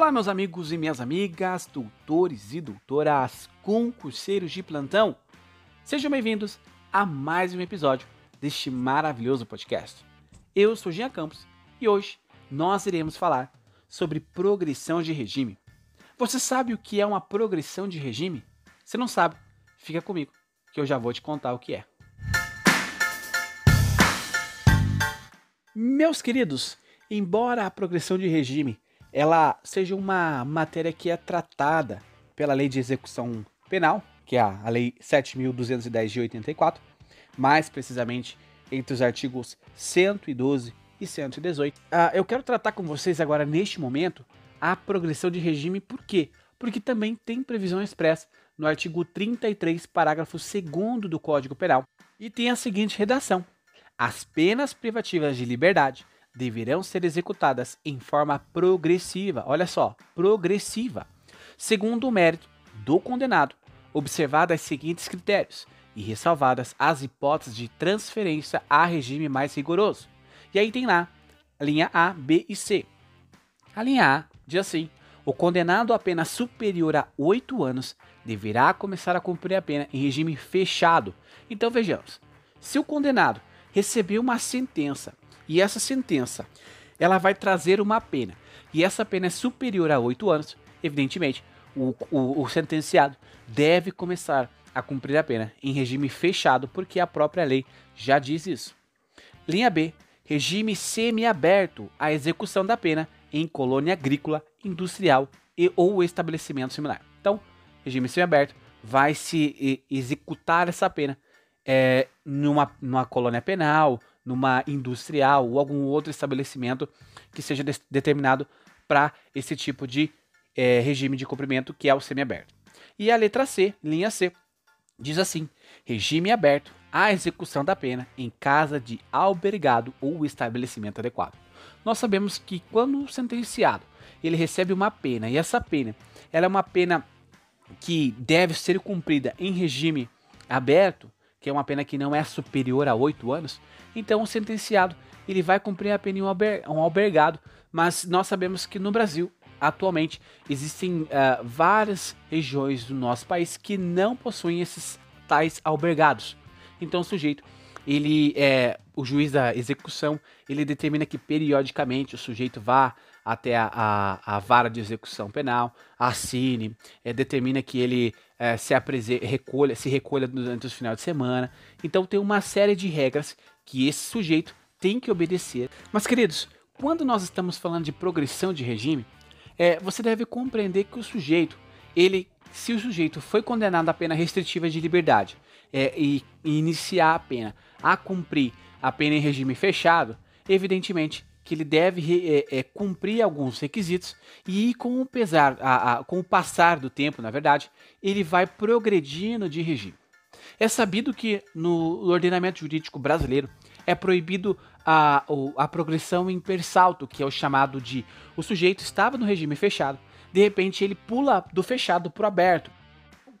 Olá, meus amigos e minhas amigas, doutores e doutoras, concurseiros de plantão. Sejam bem-vindos a mais um episódio deste maravilhoso podcast. Eu sou Jean Campos e hoje nós iremos falar sobre progressão de regime. Você sabe o que é uma progressão de regime? Se não sabe, fica comigo que eu já vou te contar o que é. Meus queridos, embora a progressão de regime ela seja uma matéria que é tratada pela Lei de Execução Penal, que é a Lei 7.210 de 84, mais precisamente entre os artigos 112 e 118. Uh, ah, eu quero tratar com vocês agora, neste momento, a progressão de regime, por quê? Porque também tem previsão expressa no artigo 33, parágrafo 2 do Código Penal, e tem a seguinte redação: As penas privativas de liberdade deverão ser executadas em forma progressiva, olha só, progressiva, segundo o mérito do condenado, observadas os seguintes critérios e ressalvadas as hipóteses de transferência a regime mais rigoroso. E aí tem lá a linha A, B e C. A linha A diz assim: o condenado a pena superior a 8 anos deverá começar a cumprir a pena em regime fechado. Então vejamos: se o condenado recebeu uma sentença e essa sentença ela vai trazer uma pena e essa pena é superior a 8 anos, evidentemente, o, o, o sentenciado deve começar a cumprir a pena em regime fechado, porque a própria lei já diz isso. Linha B. Regime semiaberto à execução da pena em colônia agrícola, industrial e ou estabelecimento similar. Então, regime semiaberto vai se executar essa pena é, numa, numa colônia penal, numa industrial ou algum outro estabelecimento que seja de determinado para esse tipo de é, regime de cumprimento que é o semiaberto. E a letra C, linha C, diz assim: regime aberto à execução da pena em casa de albergado ou estabelecimento adequado. Nós sabemos que quando o sentenciado ele recebe uma pena e essa pena ela é uma pena que deve ser cumprida em regime aberto, que é uma pena que não é superior a oito anos, então o sentenciado ele vai cumprir a pena em um, alber um albergado, mas nós sabemos que no Brasil atualmente existem uh, várias regiões do nosso país que não possuem esses tais albergados. Então o sujeito, ele é o juiz da execução, ele determina que periodicamente o sujeito vá até a, a, a vara de execução penal, assine, é, determina que ele é, se recolha, se recolha durante os finais de semana. Então tem uma série de regras que esse sujeito tem que obedecer. Mas, queridos, quando nós estamos falando de progressão de regime, é, você deve compreender que o sujeito, ele, se o sujeito foi condenado a pena restritiva de liberdade é, e, e iniciar a pena a cumprir a pena em regime fechado, evidentemente que ele deve é, é, cumprir alguns requisitos e com o pesar, a, a, com o passar do tempo, na verdade, ele vai progredindo de regime. É sabido que no ordenamento jurídico brasileiro é proibido a, a progressão em persalto, que é o chamado de o sujeito estava no regime fechado, de repente ele pula do fechado para o aberto.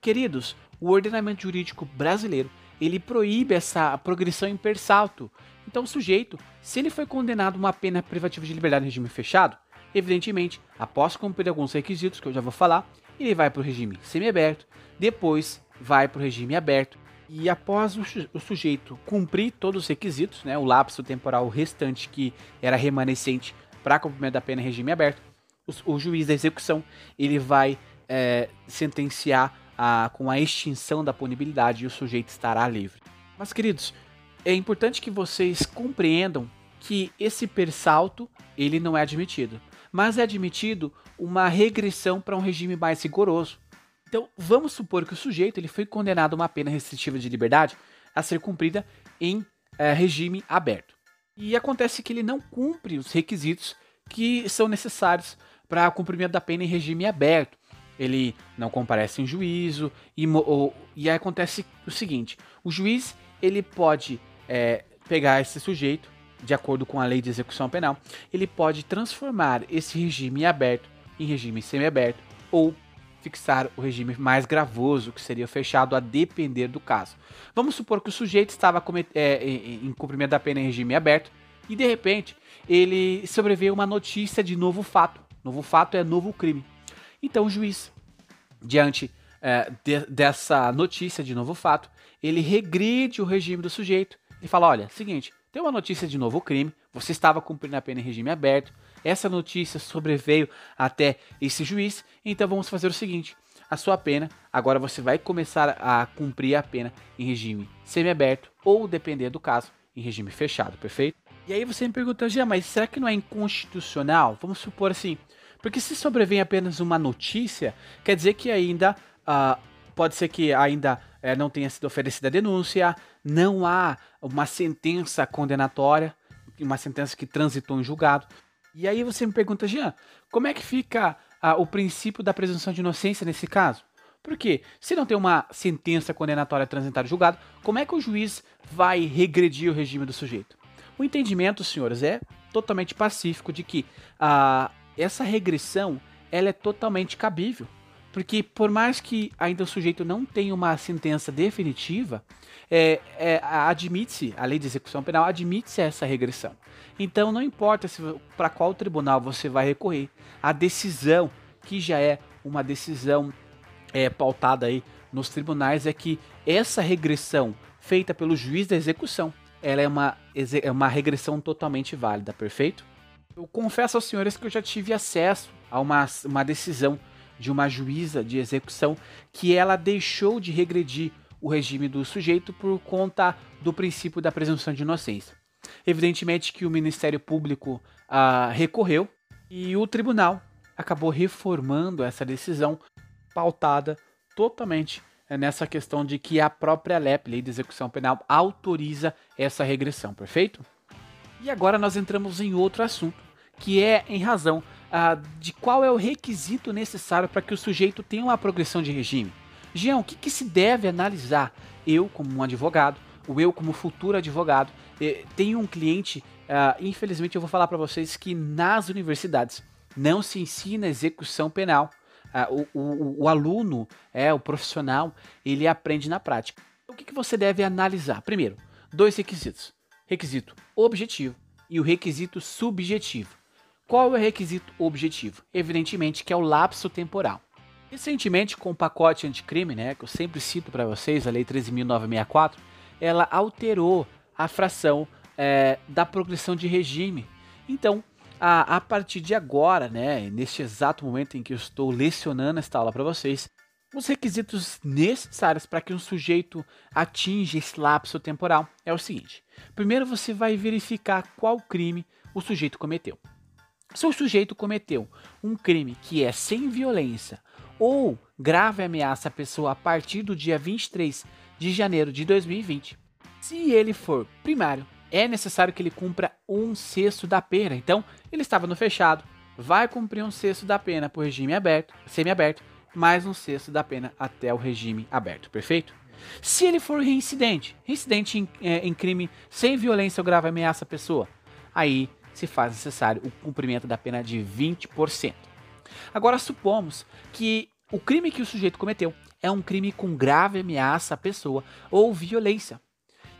Queridos, o ordenamento jurídico brasileiro ele proíbe essa progressão em persalto. Então, o sujeito, se ele foi condenado a uma pena privativa de liberdade em regime fechado, evidentemente, após cumprir alguns requisitos que eu já vou falar, ele vai para o regime semiaberto, depois vai para o regime aberto e após o, sujeito cumprir todos os requisitos, né, o lapso temporal restante que era remanescente para cumprimento da pena em regime aberto, o, o juiz da execução ele vai é, sentenciar a, com a extinção da punibilidade e o sujeito estará livre. Mas, queridos, é importante que vocês compreendam que esse persalto ele não é admitido, mas é admitido uma regressão para um regime mais rigoroso. Então, vamos supor que o sujeito ele foi condenado a uma pena restritiva de liberdade a ser cumprida em é, regime aberto. E acontece que ele não cumpre os requisitos que são necessários para cumprimento da pena em regime aberto ele não comparece em juízo e, ou, e aí acontece o seguinte: o juiz ele pode é, pegar esse sujeito de acordo com a lei de execução penal, ele pode transformar esse regime aberto em regime semiaberto ou fixar o regime mais gravoso, que seria fechado a depender do caso. Vamos supor que o sujeito estava é, em cumprimento da pena em regime aberto e de repente ele sobreveio uma notícia de novo fato Novo fato é novo crime. Então o juiz, diante é, de, dessa notícia de novo fato, ele regride o regime do sujeito e fala: olha, seguinte, tem uma notícia de novo crime, você estava cumprindo a pena em regime aberto, essa notícia sobreveio até esse juiz, então vamos fazer o seguinte: a sua pena, agora você vai começar a cumprir a pena em regime semiaberto ou, dependendo do caso, em regime fechado, perfeito? E aí você me pergunta, Gia, mas será que não é inconstitucional? Vamos supor assim, porque se sobrevém apenas uma notícia, quer dizer que ainda uh, pode ser que ainda uh, não tenha sido oferecida a denúncia, não há uma sentença condenatória, uma sentença que transitou em julgado. E aí você me pergunta, Jean, como é que fica uh, o princípio da presunção de inocência nesse caso? Porque se não tem uma sentença condenatória transitada em julgado, como é que o juiz vai regredir o regime do sujeito? O entendimento, senhores, é totalmente pacífico de que uh, essa regressão ela é totalmente cabível. Porque por mais que ainda o sujeito não tenha uma sentença definitiva, é, é, admite-se, a lei de execução penal admite-se essa regressão. Então não importa para qual tribunal você vai recorrer, a decisão, que já é uma decisão é, pautada aí nos tribunais, é que essa regressão feita pelo juiz da execução, ela é uma, é uma regressão totalmente válida, perfeito? Eu confesso aos senhores que eu já tive acesso a uma, uma decisão de uma juíza de execução que ela deixou de regredir o regime do sujeito por conta do princípio da presunção de inocência. Evidentemente que o Ministério Público ah, recorreu e o tribunal acabou reformando essa decisão pautada totalmente nessa questão de que a própria LEP, Lei de Execução Penal, autoriza essa regressão, perfeito? E agora nós entramos em outro assunto, que é em razão uh, de qual é o requisito necessário para que o sujeito tenha uma progressão de regime. Jean, o que, que se deve analisar? Eu, como um advogado, ou eu, como futuro advogado, eh, tenho um cliente, uh, infelizmente eu vou falar para vocês que nas universidades não se ensina execução penal. Uh, o, o, o, aluno, é o profissional, ele aprende na prática. O que, que você deve analisar? Primeiro, dois requisitos: requisito objetivo e o requisito subjetivo. Qual é o requisito objetivo? Evidentemente que é o lapso temporal. Recentemente, com o pacote anticrime, né, que eu sempre cito para vocês, a Lei 13.964, ela alterou a fração é, da progressão de regime. Então, a, a partir de agora, né, neste exato momento em que eu estou lecionando esta aula para vocês, os requisitos necessários para que um sujeito atinja esse lapso temporal é o seguinte: primeiro você vai verificar qual crime o sujeito cometeu. Se o sujeito cometeu um crime que é sem violência ou grave ameaça à pessoa a partir do dia 23 de janeiro de 2020, se ele for primário, é necessário que ele cumpra um sexto da pena. Então, ele estava no fechado, vai cumprir um sexto da pena por regime aberto, semi-aberto, mais um sexto da pena até o regime aberto, perfeito? Se ele for reincidente, reincidente em, é, em crime sem violência ou grave ameaça à pessoa, aí se faz necessário o cumprimento da pena de 20%. Agora, supomos que o crime que o sujeito cometeu é um crime com grave ameaça à pessoa ou violência.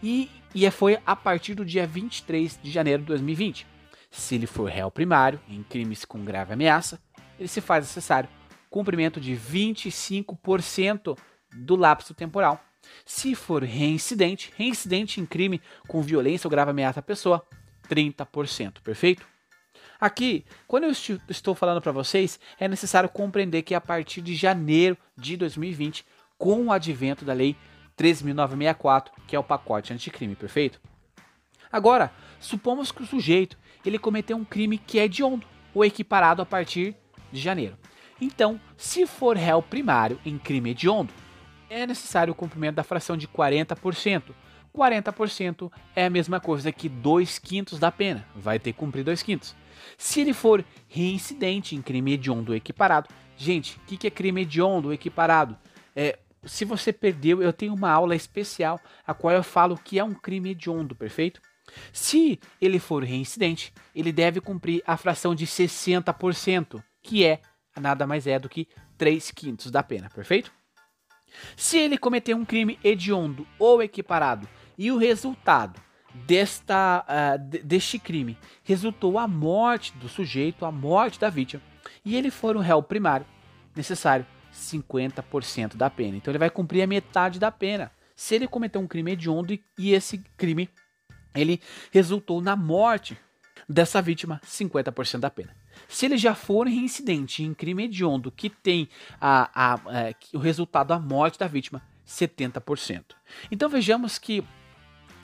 E, e é, foi a partir do dia 23 de janeiro de 2020. Se ele for réu primário em crimes com grave ameaça, ele se faz necessário cumprimento de 25% do lapso temporal. Se for reincidente, reincidente em crime com violência ou grave ameaça à pessoa, 30%, perfeito? Aqui, quando eu estou falando para vocês, é necessário compreender que a partir de janeiro de 2020, com o advento da lei 13.964, que é o pacote anticrime, perfeito? Agora, supomos que o sujeito ele cometeu um crime que é hediondo ou equiparado a partir de janeiro. Então, se for réu primário em crime hediondo, é necessário o cumprimento da fração de 40%, 40% é a mesma coisa que 2 quintos da pena, vai ter que cumprir 2 quintos. Se ele for reincidente em crime hediondo equiparado, gente, o que, que é crime hediondo equiparado? É, se você perdeu, eu tenho uma aula especial a qual eu falo que é um crime hediondo, perfeito? Se ele for reincidente, ele deve cumprir a fração de 60%, que é nada mais é do que 3 quintos da pena, perfeito? Se ele cometer um crime hediondo ou equiparado e o resultado desta, uh, deste crime resultou a morte do sujeito, a morte da vítima, e ele for um réu primário, necessário 50% da pena. Então ele vai cumprir a metade da pena. Se ele cometeu um crime hediondo e esse crime ele resultou na morte dessa vítima, 50% da pena. Se ele já for reincidente em crime hediondo que tem a, a, a, é, o resultado a morte da vítima, 70%. Então vejamos que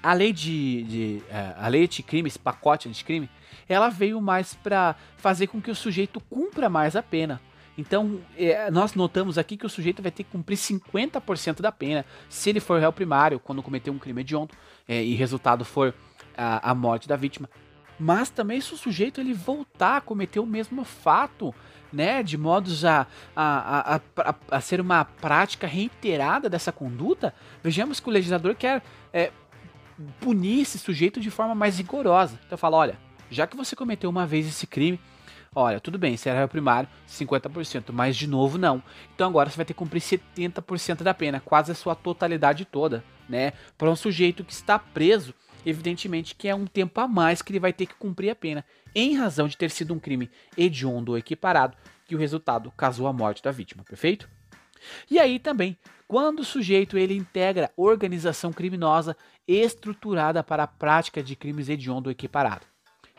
a lei de, de é, a lei de crime, esse pacote de crime, ela veio mais para fazer com que o sujeito cumpra mais a pena. Então, é, nós notamos aqui que o sujeito vai ter que cumprir 50% da pena se ele for réu primário, quando cometer um crime hediondo, é, e resultado for a, a morte da vítima. Mas também se o sujeito ele voltar a cometer o mesmo fato, né, de modos a, a, a, a, a ser uma prática reiterada dessa conduta, vejamos que o legislador quer é, punir esse sujeito de forma mais rigorosa. Então fala, olha, já que você cometeu uma vez esse crime, olha, tudo bem, você era primário, 50%, mas de novo não. Então agora você vai ter que cumprir 70% da pena, quase a sua totalidade toda, né? Para um sujeito que está preso, evidentemente que é um tempo a mais que ele vai ter que cumprir a pena, em razão de ter sido um crime hediondo ou equiparado, que o resultado casou a morte da vítima, perfeito? E aí também, quando o sujeito ele integra organização criminosa estruturada para a prática de crimes hediondo equiparado.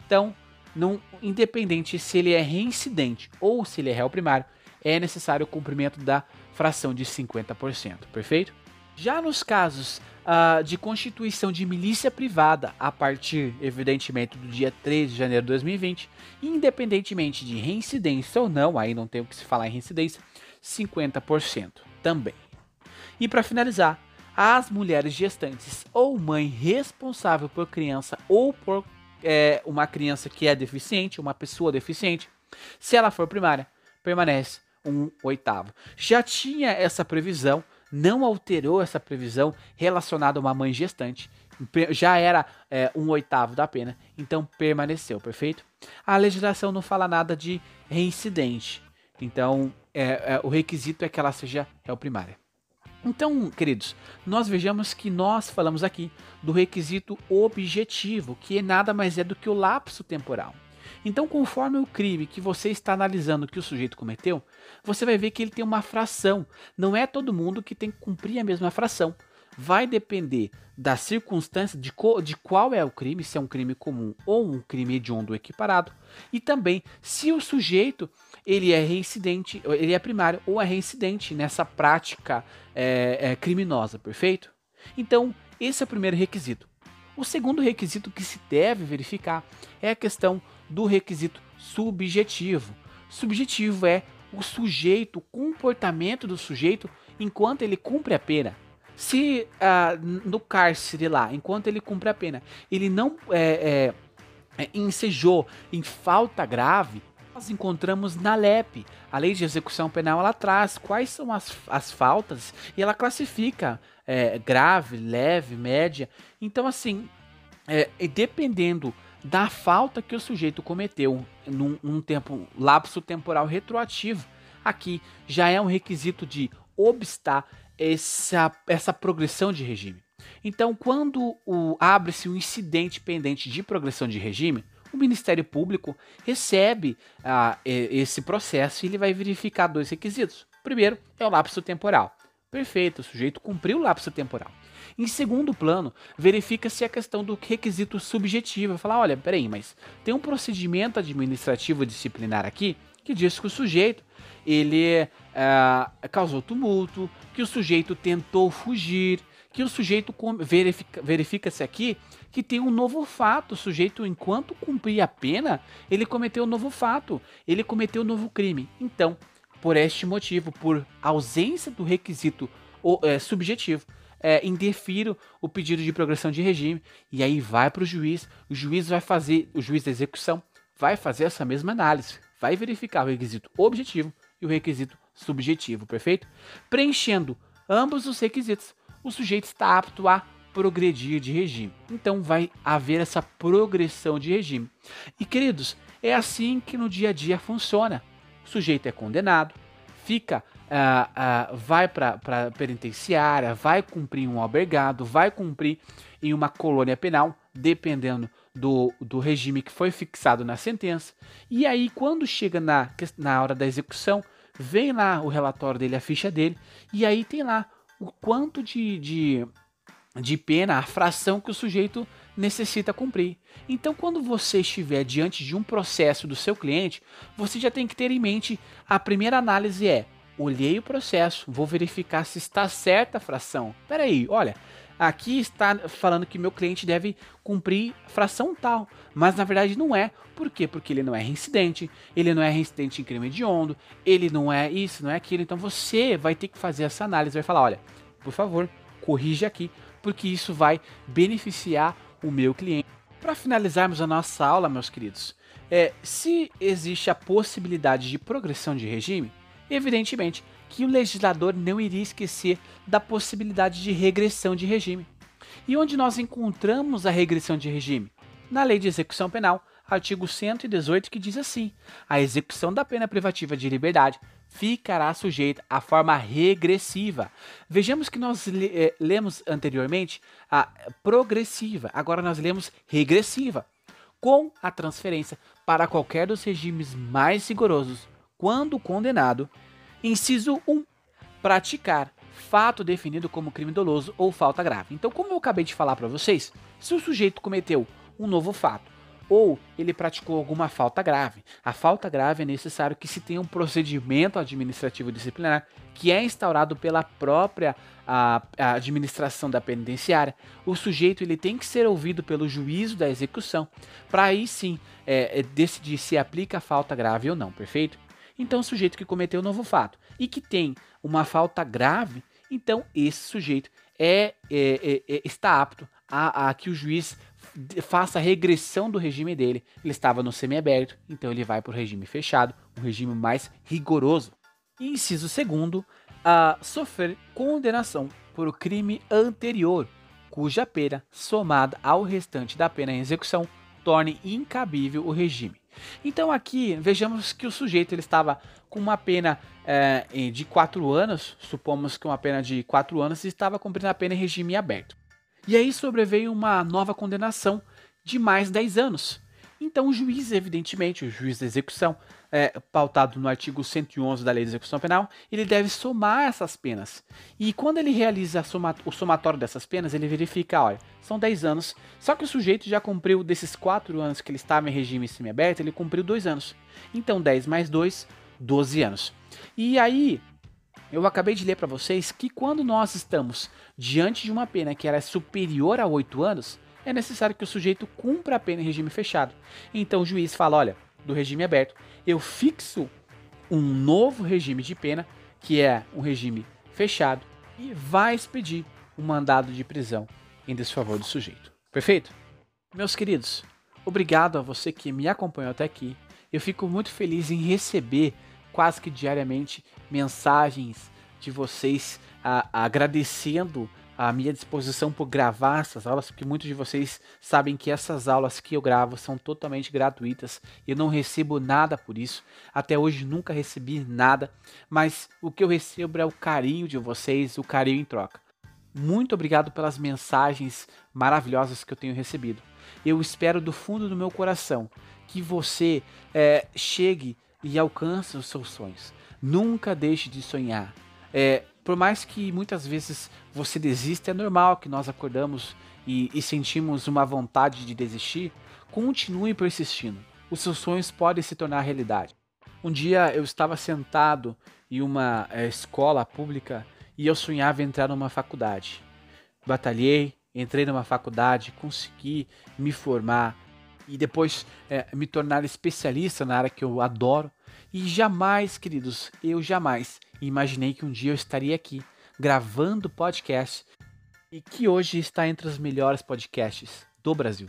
Então, não, independente se ele é reincidente ou se ele é réu primário, é necessário o cumprimento da fração de 50%, perfeito? Já nos casos uh, de constituição de milícia privada a partir, evidentemente, do dia 3 de janeiro de 2020, independentemente de reincidência ou não, aí não tem o que se falar em reincidência, 50% também. E para finalizar, as mulheres gestantes ou mãe responsável por criança ou por é, uma criança que é deficiente, uma pessoa deficiente, se ela for primária, permanece um oitavo. Já tinha essa previsão, não alterou essa previsão relacionada a uma mãe gestante. Já era é, um oitavo da pena, então permaneceu, perfeito? A legislação não fala nada de reincidente, então é, é, o requisito é que ela seja réu primária. Então, queridos, nós vejamos que nós falamos aqui do requisito objetivo, que nada mais é do que o lapso temporal. Então, conforme o crime que você está analisando que o sujeito cometeu, você vai ver que ele tem uma fração. Não é todo mundo que tem que cumprir a mesma fração. Vai depender da circunstância de, de qual é o crime, se é um crime comum ou um crime hediondo equiparado, e também se o sujeito ele é reincidente, ele é primário ou é reincidente nessa prática é, é, criminosa, perfeito? Então, esse é o primeiro requisito. O segundo requisito que se deve verificar é a questão do requisito subjetivo. Subjetivo é o sujeito, o comportamento do sujeito enquanto ele cumpre a pena. Se ah, no cárcere lá, enquanto ele cumpre a pena, ele não é, é, é ensejou em falta grave, nós encontramos na LEP. A Lei de Execução Penal ela traz quais são as, as faltas e ela classifica é, grave, leve, média. Então, assim, é, dependendo da falta que o sujeito cometeu num, num tempo lapso temporal retroativo, aqui já é um requisito de obstar essa, essa progressão de regime. Então, quando abre-se um incidente pendente de progressão de regime, o Ministério Público recebe ah, esse processo e ele vai verificar dois requisitos. primeiro é o lapso temporal. Perfeito, o sujeito cumpriu o lapso temporal. Em segundo plano, verifica-se a questão do requisito subjetivo. Falar, olha, peraí, mas tem um procedimento administrativo disciplinar aqui que diz que o sujeito ele ah, causou tumulto, que o sujeito tentou fugir, que o sujeito verifica-se verifica aqui que tem um novo fato. O sujeito, enquanto cumpria a pena, ele cometeu um novo fato, ele cometeu um novo crime. Então, por este motivo, por ausência do requisito é, subjetivo, é, indefiro o pedido de progressão de regime e aí vai para o juiz. O juiz vai fazer, o juiz da execução vai fazer essa mesma análise, vai verificar o requisito objetivo e o requisito subjetivo, perfeito? Preenchendo ambos os requisitos, o sujeito está apto a progredir de regime. Então vai haver essa progressão de regime. E queridos, é assim que no dia a dia funciona. O sujeito é condenado, fica, uh, uh, vai para a penitenciária, vai cumprir um albergado, vai cumprir em uma colônia penal, dependendo do, do regime que foi fixado na sentença. E aí, quando chega na, na hora da execução, vem lá o relatório dele, a ficha dele, e aí tem lá o quanto de, de, de pena, a fração que o sujeito necessita cumprir. Então, quando você estiver diante de um processo do seu cliente, você já tem que ter em mente a primeira análise é: olhei o processo, vou verificar se está certa a fração. Peraí, olha, aqui está falando que meu cliente deve cumprir fração tal, mas na verdade não é. Por quê? Porque ele não é reincidente, ele não é reincidente em crime hediondo, ele não é isso, não é aquilo. Então você vai ter que fazer essa análise, vai falar, olha, por favor, corrija aqui, porque isso vai beneficiar o meu cliente. Para finalizarmos a nossa aula, meus queridos, é, se existe a possibilidade de progressão de regime, evidentemente que o legislador não iria esquecer da possibilidade de regressão de regime. E onde nós encontramos a regressão de regime? Na Lei de Execução Penal, artigo 118, que diz assim: a execução da pena privativa de liberdade ficará sujeita à forma regressiva. Vejamos que nós eh, lemos anteriormente a progressiva, agora nós lemos regressiva, com a transferência para qualquer dos regimes mais rigorosos, quando condenado. Inciso 1. Praticar fato definido como crime doloso ou falta grave. Então, como eu acabei de falar para vocês, se o sujeito cometeu um novo fato ou ele praticou alguma falta grave. A falta grave é necessário que se tenha um procedimento administrativo disciplinar que é instaurado pela própria a, a administração da penitenciária. O sujeito ele tem que ser ouvido pelo juízo da execução para aí sim é, é, decidir se aplica a falta grave ou não, perfeito? Então, o sujeito que cometeu um novo fato e que tem uma falta grave, então esse sujeito é, é, é, é está apto a, a que o juiz faça a regressão do regime dele. Ele estava no semiaberto, então ele vai para o regime fechado, um regime mais rigoroso. Inciso segundo, a sofrer condenação por o crime anterior, cuja pena, somada ao restante da pena em execução, torne incabível o regime. Então aqui vejamos que o sujeito ele estava com uma pena é, de 4 anos, supomos que uma pena de 4 anos, e estava cumprindo a pena em regime aberto. E aí sobreveio uma nova condenação de mais 10 anos. Então o juiz, evidentemente, o juiz da execução, é, pautado no artigo 111 da Lei de Execução Penal, ele deve somar essas penas. E quando ele realiza soma, o somatório dessas penas, ele verifica, olha, são 10 anos, só que o sujeito já cumpriu desses 4 anos que ele estava em regime semiaberto, ele cumpriu 2 anos. Então 10 mais 2, 12 anos. E aí, eu acabei de ler para vocês que quando nós estamos diante de uma pena que era superior a 8 anos, é necessário que o sujeito cumpra a pena em regime fechado. Então o juiz fala: olha, do regime aberto, eu fixo um novo regime de pena, que é um regime fechado, e vai expedir um mandado de prisão em desfavor do sujeito. Perfeito? Meus queridos, obrigado a você que me acompanhou até aqui. Eu fico muito feliz em receber quase que diariamente mensagens de vocês a, agradecendo a minha disposição por gravar essas aulas, porque muitos de vocês sabem que essas aulas que eu gravo são totalmente gratuitas. Eu não recebo nada por isso. Até hoje nunca recebi nada, mas o que eu recebo é o carinho de vocês, o carinho em troca. Muito obrigado pelas mensagens maravilhosas que eu tenho recebido. Eu espero do fundo do meu coração que você é, chegue e alcance os seus sonhos. Nunca deixe de sonhar. É, por mais que muitas vezes você desista, é normal que nós acordamos e, e sentimos uma vontade de desistir. Continue persistindo. Os seus sonhos podem se tornar realidade. Um dia eu estava sentado em uma é, escola pública e eu sonhava entrar numa faculdade. Batalhei, entrei numa faculdade, consegui me formar, e depois é, me tornar especialista na área que eu adoro. E jamais, queridos, eu jamais imaginei que um dia eu estaria aqui gravando podcast e que hoje está entre os melhores podcasts do Brasil.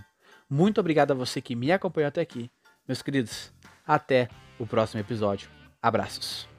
Muito obrigado a você que me acompanhou até aqui. Meus queridos, até o próximo episódio. Abraços.